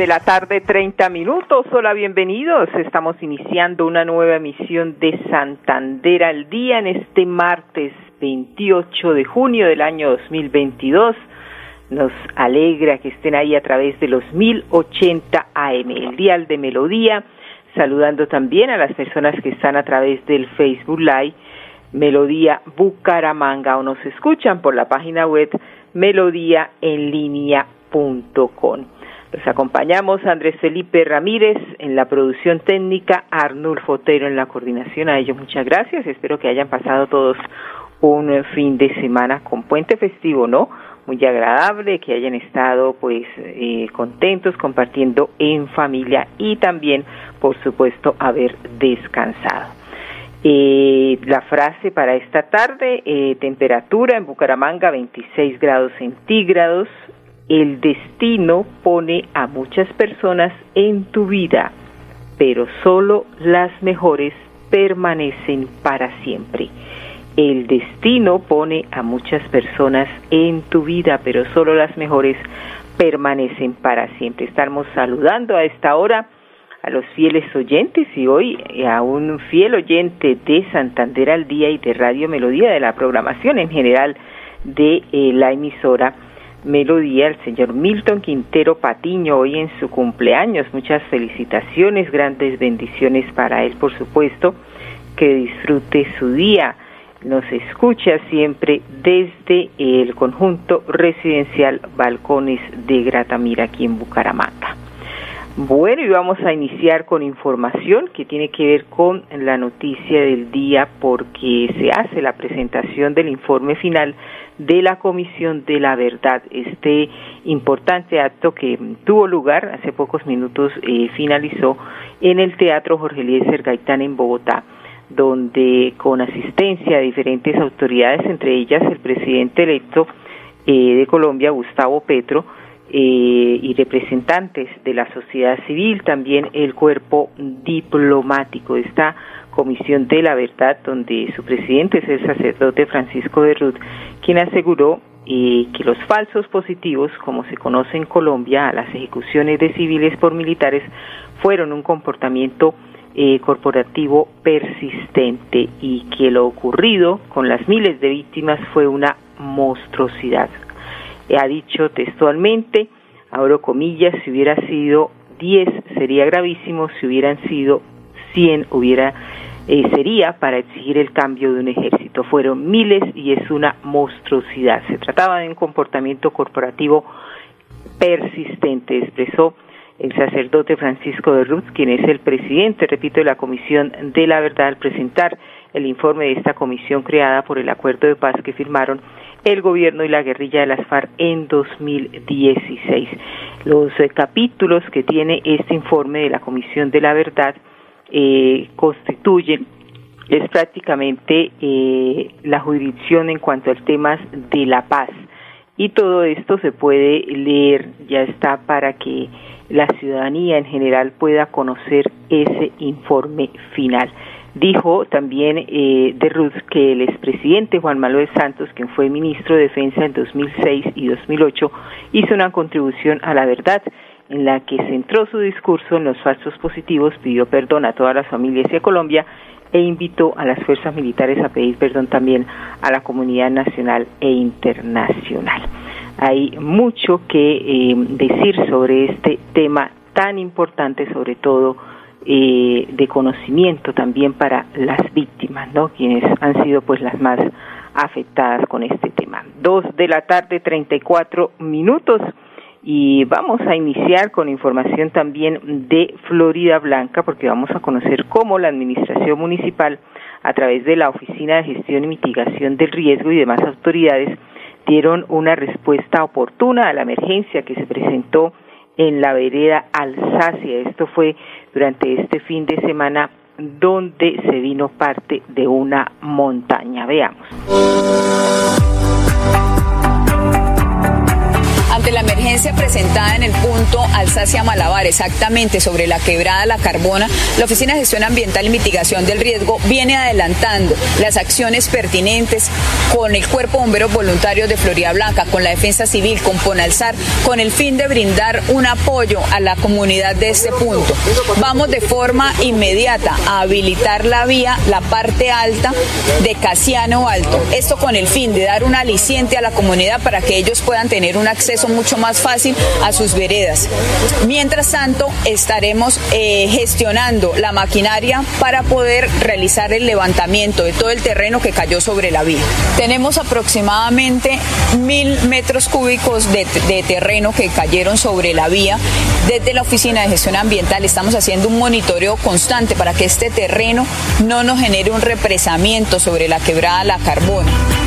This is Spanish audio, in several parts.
De la tarde, 30 minutos. Hola, bienvenidos. Estamos iniciando una nueva emisión de Santander al día en este martes 28 de junio del año 2022. Nos alegra que estén ahí a través de los 1080 AM, el dial de Melodía. Saludando también a las personas que están a través del Facebook Live, Melodía Bucaramanga, o nos escuchan por la página web melodíaenlínea.com. Los acompañamos Andrés Felipe Ramírez en la producción técnica, Arnulfo Otero en la coordinación. A ellos muchas gracias. Espero que hayan pasado todos un fin de semana con puente festivo, ¿no? Muy agradable, que hayan estado pues eh, contentos compartiendo en familia y también, por supuesto, haber descansado. Eh, la frase para esta tarde, eh, temperatura en Bucaramanga 26 grados centígrados, el destino pone a muchas personas en tu vida, pero solo las mejores permanecen para siempre. El destino pone a muchas personas en tu vida, pero solo las mejores permanecen para siempre. Estamos saludando a esta hora a los fieles oyentes y hoy a un fiel oyente de Santander al Día y de Radio Melodía de la programación en general de eh, la emisora Melodía, el señor Milton Quintero Patiño, hoy en su cumpleaños. Muchas felicitaciones, grandes bendiciones para él, por supuesto. Que disfrute su día. Nos escucha siempre desde el conjunto residencial Balcones de Gratamira, aquí en Bucaramanga. Bueno, y vamos a iniciar con información que tiene que ver con la noticia del día porque se hace la presentación del informe final de la Comisión de la Verdad. Este importante acto que tuvo lugar hace pocos minutos eh, finalizó en el Teatro Jorge Eliezer Gaitán en Bogotá, donde con asistencia de diferentes autoridades, entre ellas el presidente electo eh, de Colombia, Gustavo Petro, eh, y representantes de la sociedad civil, también el cuerpo diplomático. Esta Comisión de la Verdad, donde su presidente es el sacerdote Francisco de Ruth, quien aseguró eh, que los falsos positivos, como se conoce en Colombia, a las ejecuciones de civiles por militares, fueron un comportamiento eh, corporativo persistente y que lo ocurrido con las miles de víctimas fue una monstruosidad. Ha dicho textualmente, abro comillas, si hubiera sido 10 sería gravísimo, si hubieran sido 100 hubiera eh, sería para exigir el cambio de un ejército. Fueron miles y es una monstruosidad. Se trataba de un comportamiento corporativo persistente, expresó el sacerdote Francisco de Ruz, quien es el presidente, repito, de la Comisión de la Verdad, al presentar el informe de esta comisión creada por el acuerdo de paz que firmaron el gobierno y la guerrilla de las FARC en 2016. Los eh, capítulos que tiene este informe de la Comisión de la Verdad eh, constituyen es prácticamente eh, la jurisdicción en cuanto al temas de la paz. Y todo esto se puede leer, ya está para que la ciudadanía en general pueda conocer ese informe final. Dijo también eh, de Ruth que el expresidente Juan Manuel Santos, quien fue ministro de Defensa en 2006 y 2008, hizo una contribución a la verdad en la que centró su discurso en los falsos positivos, pidió perdón a todas las familias y a Colombia e invitó a las fuerzas militares a pedir perdón también a la comunidad nacional e internacional. Hay mucho que eh, decir sobre este tema tan importante, sobre todo eh, de conocimiento también para las víctimas, ¿no? Quienes han sido pues las más afectadas con este tema. Dos de la tarde, treinta y cuatro minutos. Y vamos a iniciar con información también de Florida Blanca, porque vamos a conocer cómo la Administración Municipal, a través de la Oficina de Gestión y Mitigación del Riesgo y demás autoridades, dieron una respuesta oportuna a la emergencia que se presentó en la vereda Alsacia. Esto fue durante este fin de semana donde se vino parte de una montaña. Veamos. La emergencia presentada en el punto Alsacia Malabar, exactamente sobre la quebrada La Carbona, la Oficina de Gestión Ambiental y Mitigación del Riesgo viene adelantando las acciones pertinentes con el Cuerpo de Bomberos Voluntarios de Florida Blanca, con la Defensa Civil, con Ponalzar, con el fin de brindar un apoyo a la comunidad de este punto. Vamos de forma inmediata a habilitar la vía, la parte alta de Casiano Alto. Esto con el fin de dar un aliciente a la comunidad para que ellos puedan tener un acceso mucho más fácil a sus veredas. Mientras tanto, estaremos eh, gestionando la maquinaria para poder realizar el levantamiento de todo el terreno que cayó sobre la vía. Tenemos aproximadamente mil metros cúbicos de, de terreno que cayeron sobre la vía. Desde la Oficina de Gestión Ambiental estamos haciendo un monitoreo constante para que este terreno no nos genere un represamiento sobre la quebrada La Carbona.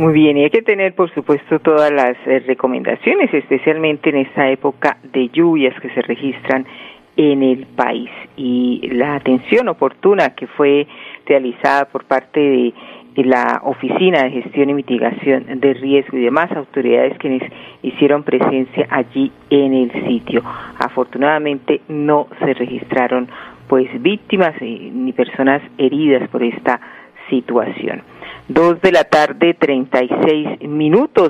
Muy bien, y hay que tener, por supuesto, todas las eh, recomendaciones, especialmente en esta época de lluvias que se registran en el país. Y la atención oportuna que fue realizada por parte de, la Oficina de Gestión y Mitigación de Riesgo y demás autoridades quienes hicieron presencia allí en el sitio. Afortunadamente no se registraron pues víctimas eh, ni personas heridas por esta situación. Dos de la tarde, 36 minutos.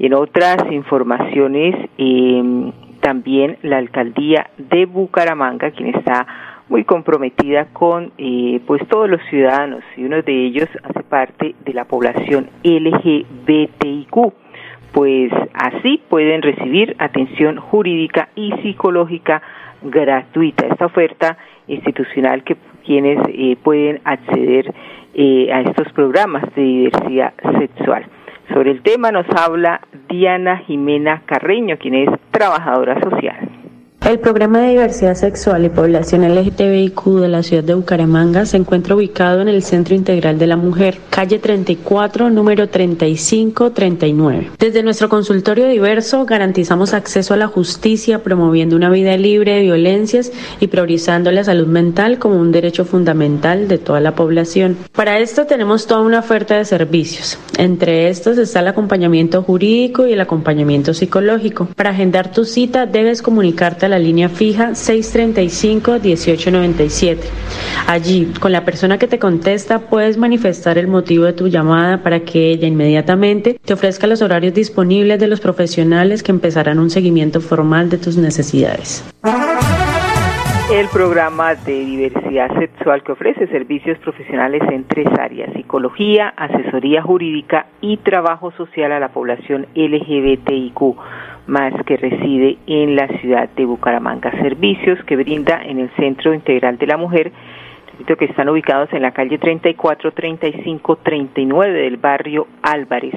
En otras informaciones, eh, también la alcaldía de Bucaramanga, quien está muy comprometida con eh, pues todos los ciudadanos y uno de ellos hace parte de la población LGBTIQ pues así pueden recibir atención jurídica y psicológica gratuita esta oferta institucional que quienes eh, pueden acceder eh, a estos programas de diversidad sexual. Sobre el tema nos habla Diana Jimena Carreño, quien es trabajadora social. El programa de diversidad sexual y población LGTBIQ de la ciudad de Bucaramanga se encuentra ubicado en el Centro Integral de la Mujer, calle 34, número 3539. Desde nuestro consultorio diverso garantizamos acceso a la justicia, promoviendo una vida libre de violencias y priorizando la salud mental como un derecho fundamental de toda la población. Para esto tenemos toda una oferta de servicios. Entre estos está el acompañamiento jurídico y el acompañamiento psicológico. Para agendar tu cita debes comunicarte a la línea fija 635-1897. Allí, con la persona que te contesta, puedes manifestar el motivo de tu llamada para que ella inmediatamente te ofrezca los horarios disponibles de los profesionales que empezarán un seguimiento formal de tus necesidades. El programa de diversidad sexual que ofrece servicios profesionales en tres áreas, psicología, asesoría jurídica y trabajo social a la población LGBTIQ más que reside en la ciudad de Bucaramanga. Servicios que brinda en el Centro Integral de la Mujer, que están ubicados en la calle 34, 35, 39 del barrio Álvarez.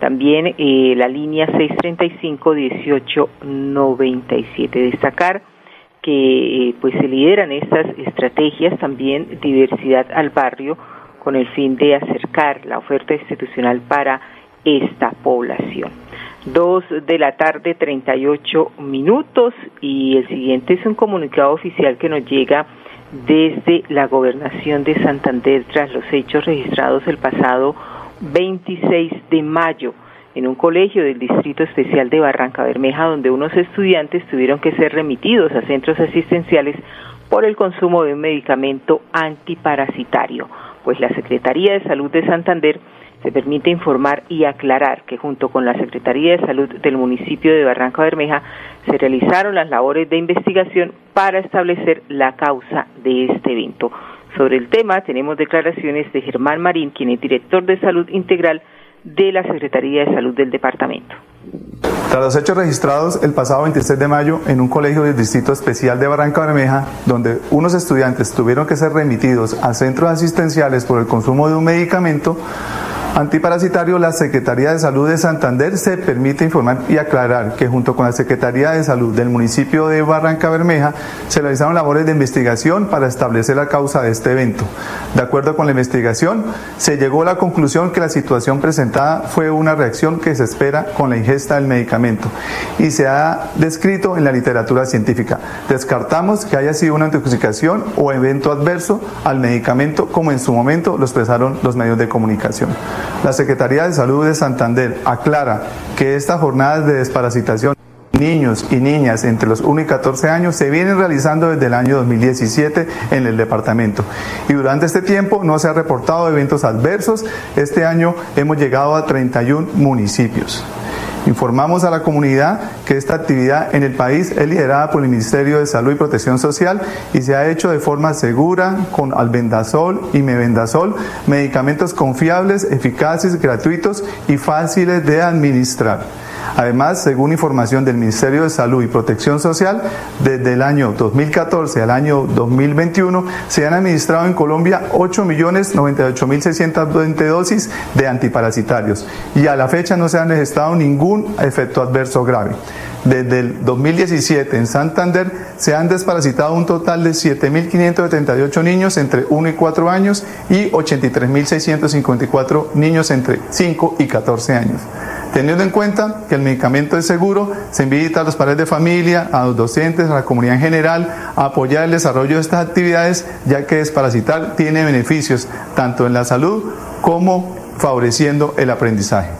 También eh, la línea 635 1897. Destacar que eh, pues se lideran estas estrategias también diversidad al barrio con el fin de acercar la oferta institucional para esta población. Dos de la tarde, 38 minutos, y el siguiente es un comunicado oficial que nos llega desde la gobernación de Santander tras los hechos registrados el pasado 26 de mayo en un colegio del Distrito Especial de Barranca Bermeja, donde unos estudiantes tuvieron que ser remitidos a centros asistenciales por el consumo de un medicamento antiparasitario, pues la Secretaría de Salud de Santander se permite informar y aclarar que junto con la Secretaría de Salud del municipio de Barranca Bermeja se realizaron las labores de investigación para establecer la causa de este evento. Sobre el tema tenemos declaraciones de Germán Marín, quien es director de Salud Integral de la Secretaría de Salud del departamento. Tras los hechos registrados el pasado 26 de mayo en un colegio del Distrito Especial de Barranca Bermeja, donde unos estudiantes tuvieron que ser remitidos a centros asistenciales por el consumo de un medicamento, Antiparasitario, la Secretaría de Salud de Santander se permite informar y aclarar que junto con la Secretaría de Salud del municipio de Barranca Bermeja se realizaron labores de investigación para establecer la causa de este evento. De acuerdo con la investigación, se llegó a la conclusión que la situación presentada fue una reacción que se espera con la ingesta del medicamento y se ha descrito en la literatura científica. Descartamos que haya sido una intoxicación o evento adverso al medicamento como en su momento lo expresaron los medios de comunicación. La Secretaría de Salud de Santander aclara que estas jornadas de desparasitación niños y niñas entre los 1 y 14 años se vienen realizando desde el año 2017 en el departamento. Y durante este tiempo no se ha reportado eventos adversos. Este año hemos llegado a 31 municipios. Informamos a la comunidad que esta actividad en el país es liderada por el Ministerio de Salud y Protección Social y se ha hecho de forma segura con albendazol y mebendazol, medicamentos confiables, eficaces, gratuitos y fáciles de administrar. Además, según información del Ministerio de Salud y Protección Social, desde el año 2014 al año 2021 se han administrado en Colombia 8.098.620 dosis de antiparasitarios y a la fecha no se han registrado ningún efecto adverso grave. Desde el 2017 en Santander se han desparasitado un total de 7.578 niños entre 1 y 4 años y 83.654 niños entre 5 y 14 años. Teniendo en cuenta que el medicamento es seguro, se invita a los padres de familia, a los docentes, a la comunidad en general a apoyar el desarrollo de estas actividades, ya que desparasitar tiene beneficios tanto en la salud como favoreciendo el aprendizaje.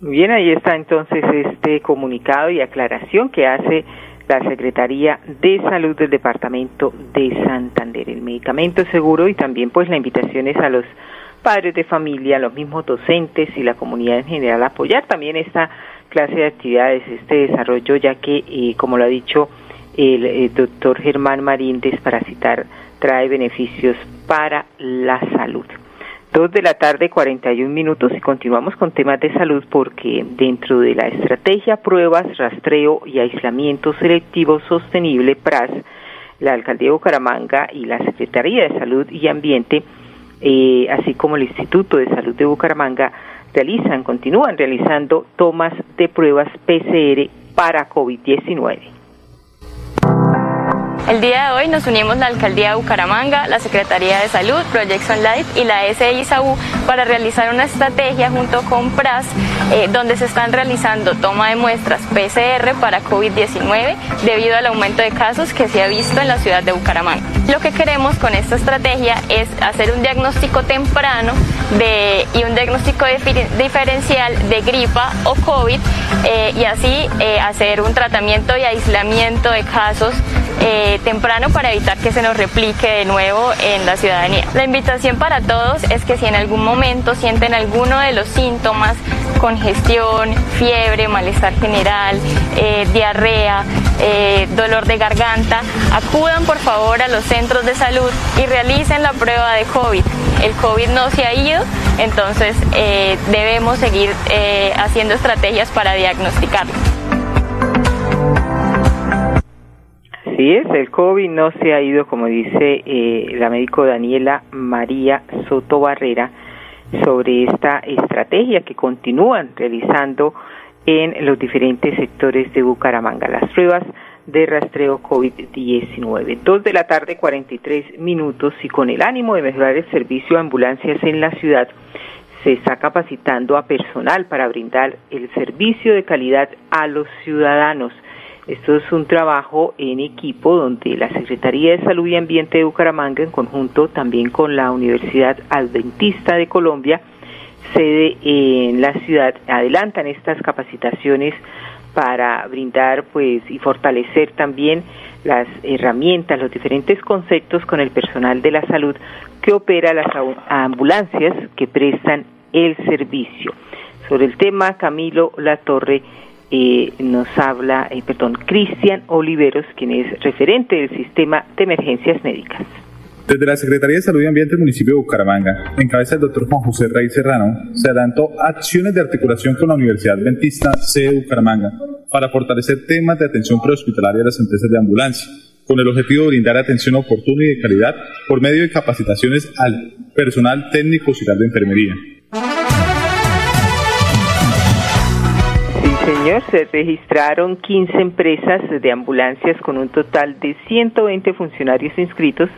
Bien, ahí está entonces este comunicado y aclaración que hace la Secretaría de Salud del Departamento de Santander. El medicamento seguro y también pues la invitación es a los padres de familia, los mismos docentes y la comunidad en general apoyar también esta clase de actividades, este desarrollo, ya que, eh, como lo ha dicho el, doctor Germán Marín, desparasitar trae beneficios para la salud. Dos de la tarde, 41 minutos, y continuamos con temas de salud porque dentro de la estrategia Pruebas, Rastreo y Aislamiento Selectivo Sostenible, PRAS, la Alcaldía de Bucaramanga y la Secretaría de Salud y Ambiente eh, así como el Instituto de Salud de Bucaramanga, realizan, continúan realizando tomas de pruebas PCR para COVID-19. El día de hoy nos unimos la Alcaldía de Bucaramanga, la Secretaría de Salud, Projection Life y la SISAU para realizar una estrategia junto con PRAS eh, donde se están realizando toma de muestras PCR para COVID-19 debido al aumento de casos que se ha visto en la ciudad de Bucaramanga. Lo que queremos con esta estrategia es hacer un diagnóstico temprano de, y un diagnóstico diferencial de gripa o COVID eh, y así eh, hacer un tratamiento y aislamiento de casos eh, temprano para evitar que se nos replique de nuevo en la ciudadanía. La invitación para todos es que si en algún momento sienten alguno de los síntomas, congestión, fiebre, malestar general, eh, diarrea, eh, dolor de garganta, acudan por favor a los centros de salud y realicen la prueba de COVID. El COVID no se ha ido, entonces debemos seguir haciendo estrategias para diagnosticarlo. Es, el COVID no se ha ido, como dice eh, la médico Daniela María Soto Barrera, sobre esta estrategia que continúan realizando en los diferentes sectores de Bucaramanga. Las pruebas de rastreo COVID-19. Dos de la tarde, 43 minutos, y con el ánimo de mejorar el servicio de ambulancias en la ciudad, se está capacitando a personal para brindar el servicio de calidad a los ciudadanos. Esto es un trabajo en equipo donde la Secretaría de Salud y Ambiente de Bucaramanga, en conjunto también con la Universidad Adventista de Colombia, sede en la ciudad, adelantan estas capacitaciones para brindar pues y fortalecer también las herramientas, los diferentes conceptos con el personal de la salud que opera las ambulancias que prestan el servicio. Sobre el tema, Camilo Latorre nos habla, eh, perdón, Cristian Oliveros, quien es referente del sistema de emergencias médicas. Desde la Secretaría de Salud y Ambiente del municipio de Bucaramanga, en cabeza del doctor Juan José Rey Serrano, se adelantó acciones de articulación con la Universidad Adventista C de Bucaramanga para fortalecer temas de atención prehospitalaria de las empresas de ambulancia, con el objetivo de brindar atención oportuna y de calidad por medio de capacitaciones al personal técnico auxiliar de enfermería. Señor, se registraron 15 empresas de ambulancias con un total de 120 funcionarios inscritos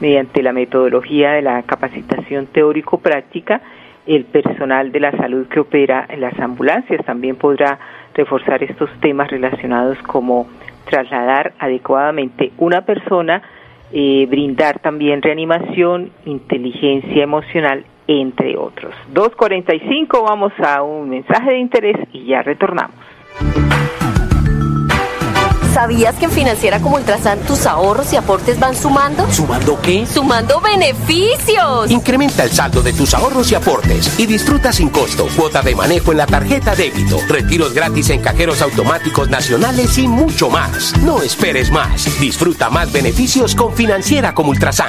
mediante la metodología de la capacitación teórico-práctica. El personal de la salud que opera en las ambulancias también podrá reforzar estos temas relacionados como trasladar adecuadamente una persona, eh, brindar también reanimación, inteligencia emocional entre otros. 2.45, vamos a un mensaje de interés y ya retornamos. ¿Sabías que en Financiera como Ultrasan tus ahorros y aportes van sumando? ¿Sumando qué? ¡Sumando beneficios! Incrementa el saldo de tus ahorros y aportes y disfruta sin costo cuota de manejo en la tarjeta débito, retiros gratis en cajeros automáticos nacionales y mucho más. No esperes más. Disfruta más beneficios con Financiera como Ultrasan.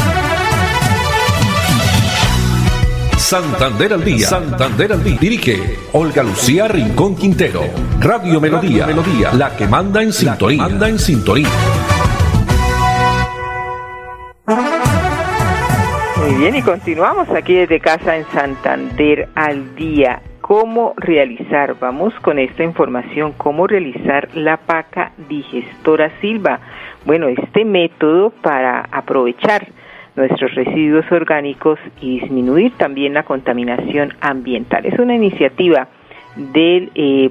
Santander al día. Santander al día. Dirige Olga Lucía Rincón Quintero. Radio Melodía. Melodía. La que manda en sintonía. Manda en sintonía. Muy bien, y continuamos aquí desde casa en Santander al día. ¿Cómo realizar? Vamos con esta información. ¿Cómo realizar la paca digestora silva? Bueno, este método para aprovechar nuestros residuos orgánicos y disminuir también la contaminación ambiental. Es una iniciativa del eh,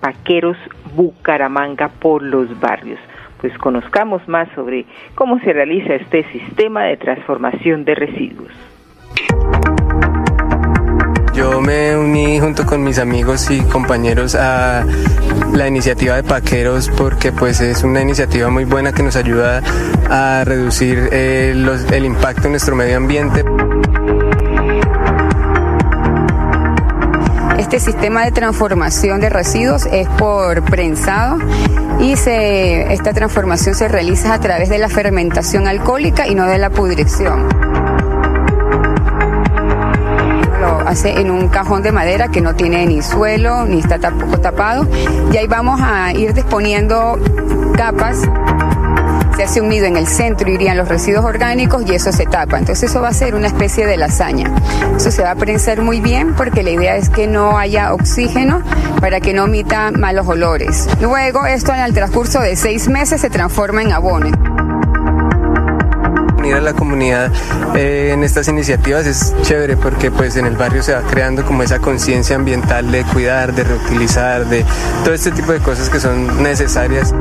Paqueros Bucaramanga por los barrios. Pues conozcamos más sobre cómo se realiza este sistema de transformación de residuos. Yo me uní junto con mis amigos y compañeros a la iniciativa de Paqueros porque pues es una iniciativa muy buena que nos ayuda a reducir eh, el impacto en nuestro medio ambiente. Este sistema de transformación de residuos es por prensado y se, esta transformación se realiza a través de la fermentación alcohólica y no de la pudrición hace en un cajón de madera que no tiene ni suelo ni está tampoco tapado y ahí vamos a ir disponiendo capas se hace un nido en el centro, irían los residuos orgánicos y eso se tapa. Entonces eso va a ser una especie de lasaña. Eso se va a prensar muy bien porque la idea es que no haya oxígeno para que no emita malos olores. Luego esto en el transcurso de seis meses se transforma en abono unir a la comunidad eh, en estas iniciativas es chévere porque pues en el barrio se va creando como esa conciencia ambiental de cuidar, de reutilizar, de todo este tipo de cosas que son necesarias.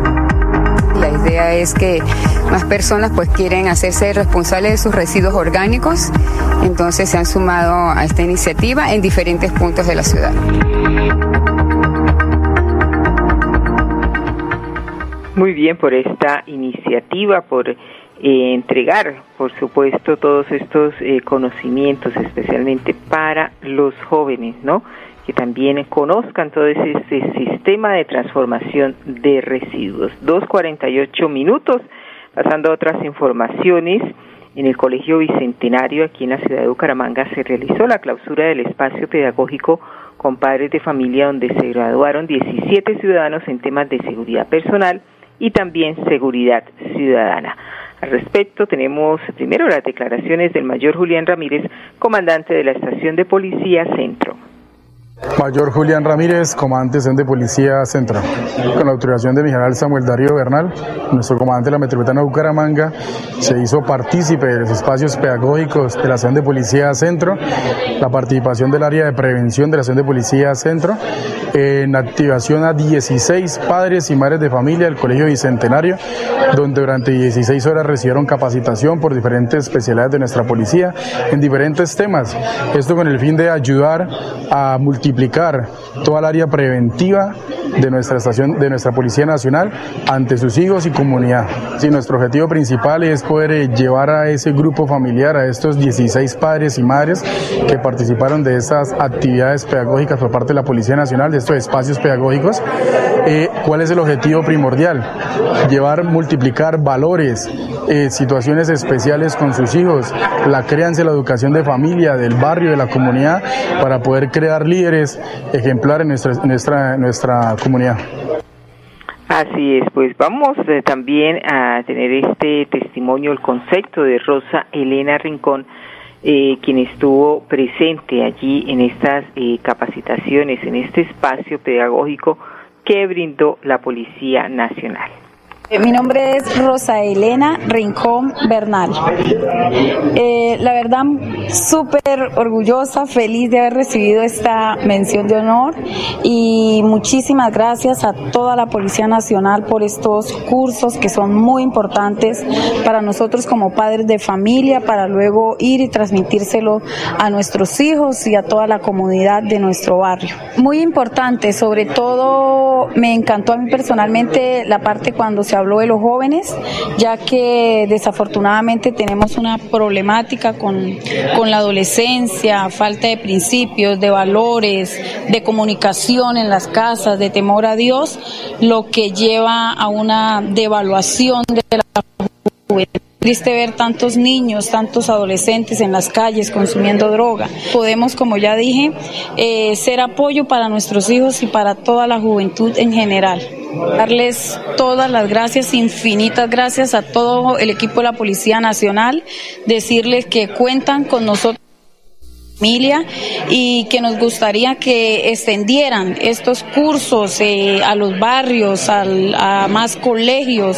La idea es que más personas pues quieren hacerse responsables de sus residuos orgánicos, entonces se han sumado a esta iniciativa en diferentes puntos de la ciudad. Muy bien por esta iniciativa, por eh, entregar, por supuesto, todos estos eh, conocimientos, especialmente para los jóvenes, ¿no? Que también conozcan todo ese, sistema de transformación de residuos. 2.48 minutos, pasando a otras informaciones. En el Colegio Bicentenario, aquí en la ciudad de Bucaramanga, se realizó la clausura del espacio pedagógico con padres de familia, donde se graduaron 17 ciudadanos en temas de seguridad personal y también seguridad ciudadana. Al respecto, tenemos primero las declaraciones del mayor Julián Ramírez, comandante de la estación de policía Centro. Mayor Julián Ramírez, comandante de Policía Central. Con la autorización de mi general Samuel Darío Bernal, nuestro comandante de la Metropolitana Bucaramanga, se hizo partícipe de los espacios pedagógicos de la Acción de Policía Centro, la participación del área de prevención de la Acción de Policía Centro, en activación a 16 padres y madres de familia del Colegio Bicentenario, donde durante 16 horas recibieron capacitación por diferentes especialidades de nuestra policía en diferentes temas. Esto con el fin de ayudar a multiplicar toda el área preventiva de nuestra estación, de nuestra Policía Nacional ante sus hijos y comunidad. Sí, nuestro objetivo principal es poder eh, llevar a ese grupo familiar, a estos 16 padres y madres que participaron de esas actividades pedagógicas por parte de la Policía Nacional, estos espacios pedagógicos, eh, ¿cuál es el objetivo primordial? Llevar, multiplicar valores, eh, situaciones especiales con sus hijos, la crianza la educación de familia, del barrio, de la comunidad, para poder crear líderes ejemplares en nuestra, nuestra, nuestra comunidad. Así es, pues vamos eh, también a tener este testimonio, el concepto de Rosa Elena Rincón, eh, quien estuvo presente allí en estas eh, capacitaciones, en este espacio pedagógico que brindó la Policía Nacional. Eh, mi nombre es Rosa Elena Rincón Bernal. Eh, la verdad, súper orgullosa, feliz de haber recibido esta mención de honor y muchísimas gracias a toda la Policía Nacional por estos cursos que son muy importantes para nosotros como padres de familia, para luego ir y transmitírselo a nuestros hijos y a toda la comunidad de nuestro barrio. Muy importante, sobre todo me encantó a mí personalmente la parte cuando se habló de los jóvenes, ya que desafortunadamente tenemos una problemática con, con la adolescencia, falta de principios, de valores, de comunicación en las casas, de temor a Dios, lo que lleva a una devaluación de la juventud triste ver tantos niños, tantos adolescentes en las calles consumiendo droga. Podemos, como ya dije, eh, ser apoyo para nuestros hijos y para toda la juventud en general. Darles todas las gracias, infinitas gracias a todo el equipo de la Policía Nacional, decirles que cuentan con nosotros familia y que nos gustaría que extendieran estos cursos eh, a los barrios, a más colegios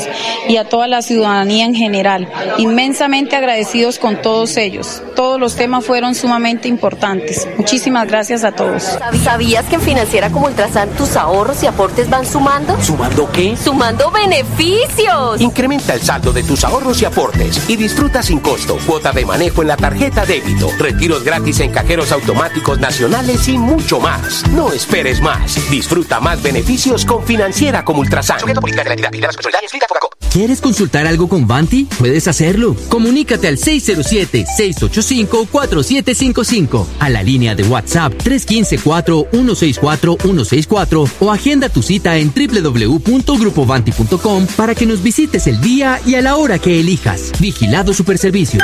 y a toda la ciudadanía en general. Inmensamente agradecidos con todos ellos. Todos los temas fueron sumamente importantes. Muchísimas gracias a todos. ¿Sabías que en Financiera como Ultrasan tus ahorros y aportes van sumando? ¿Sumando qué? ¡Sumando beneficios! Incrementa el saldo de tus ahorros y aportes y disfruta sin costo cuota de manejo en la tarjeta débito, retiros gratis en cajeros automáticos nacionales y mucho más. No esperes más. Disfruta más beneficios con Financiera como Ultrasan. ¿Quieres consultar algo con Vanti? Puedes hacerlo. Comunícate al 607-685-4755, a la línea de WhatsApp 315-4164-164 o agenda tu cita en www.grupovanti.com para que nos visites el día y a la hora que elijas. Vigilado Superservicios.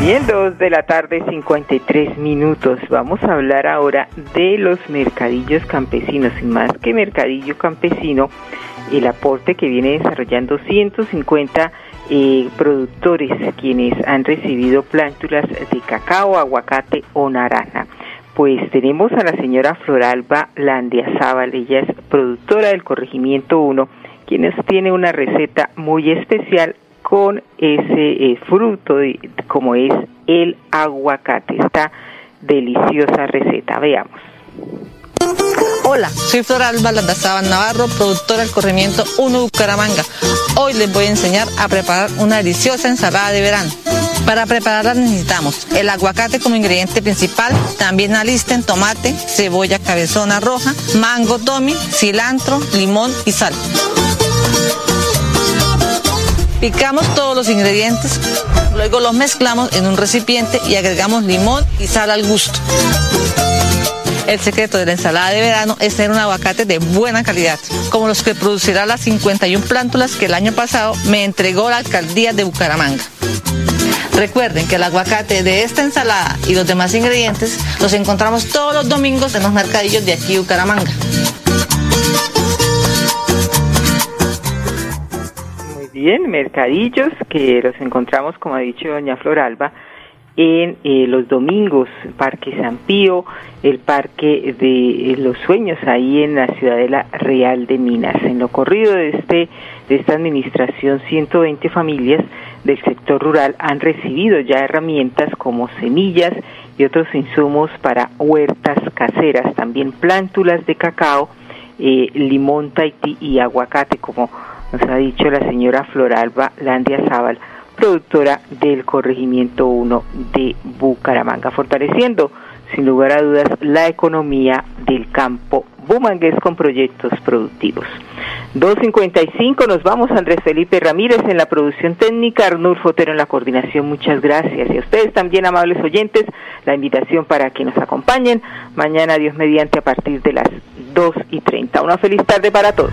Bien, dos de la tarde, 53 minutos. Vamos a hablar ahora de los mercadillos campesinos. Y más que mercadillo campesino, el aporte que viene desarrollando 150 eh, productores quienes han recibido plántulas de cacao, aguacate o naranja. Pues tenemos a la señora Floralba Landiazábal, ella es productora del Corregimiento 1, quien tiene una receta muy especial con ese eh, fruto como es el aguacate. Esta deliciosa receta. Veamos. Hola, soy Flora Alba Navarro, productora del corrimiento 1 Bucaramanga. Hoy les voy a enseñar a preparar una deliciosa ensalada de verano. Para prepararla necesitamos el aguacate como ingrediente principal, también alisten tomate, cebolla cabezona roja, mango tomi, cilantro, limón y sal. Picamos todos los ingredientes, luego los mezclamos en un recipiente y agregamos limón y sal al gusto. El secreto de la ensalada de verano es tener un aguacate de buena calidad, como los que producirá las 51 plántulas que el año pasado me entregó la alcaldía de Bucaramanga. Recuerden que el aguacate de esta ensalada y los demás ingredientes los encontramos todos los domingos en los mercadillos de aquí Bucaramanga. Bien, mercadillos que los encontramos, como ha dicho doña Floralba, en eh, los domingos, Parque San Pío, el Parque de los Sueños, ahí en la Ciudadela Real de Minas. En lo corrido de, este, de esta administración, 120 familias del sector rural han recibido ya herramientas como semillas y otros insumos para huertas caseras, también plántulas de cacao, eh, limón Tahití y aguacate, como nos ha dicho la señora Floralba Landia Zaval productora del Corregimiento 1 de Bucaramanga, fortaleciendo sin lugar a dudas la economía del campo bumangués con proyectos productivos. 2.55 nos vamos Andrés Felipe Ramírez en la producción técnica, Arnul Fotero en la coordinación, muchas gracias. Y a ustedes también, amables oyentes, la invitación para que nos acompañen mañana, Dios mediante, a partir de las 2 y 30. Una feliz tarde para todos.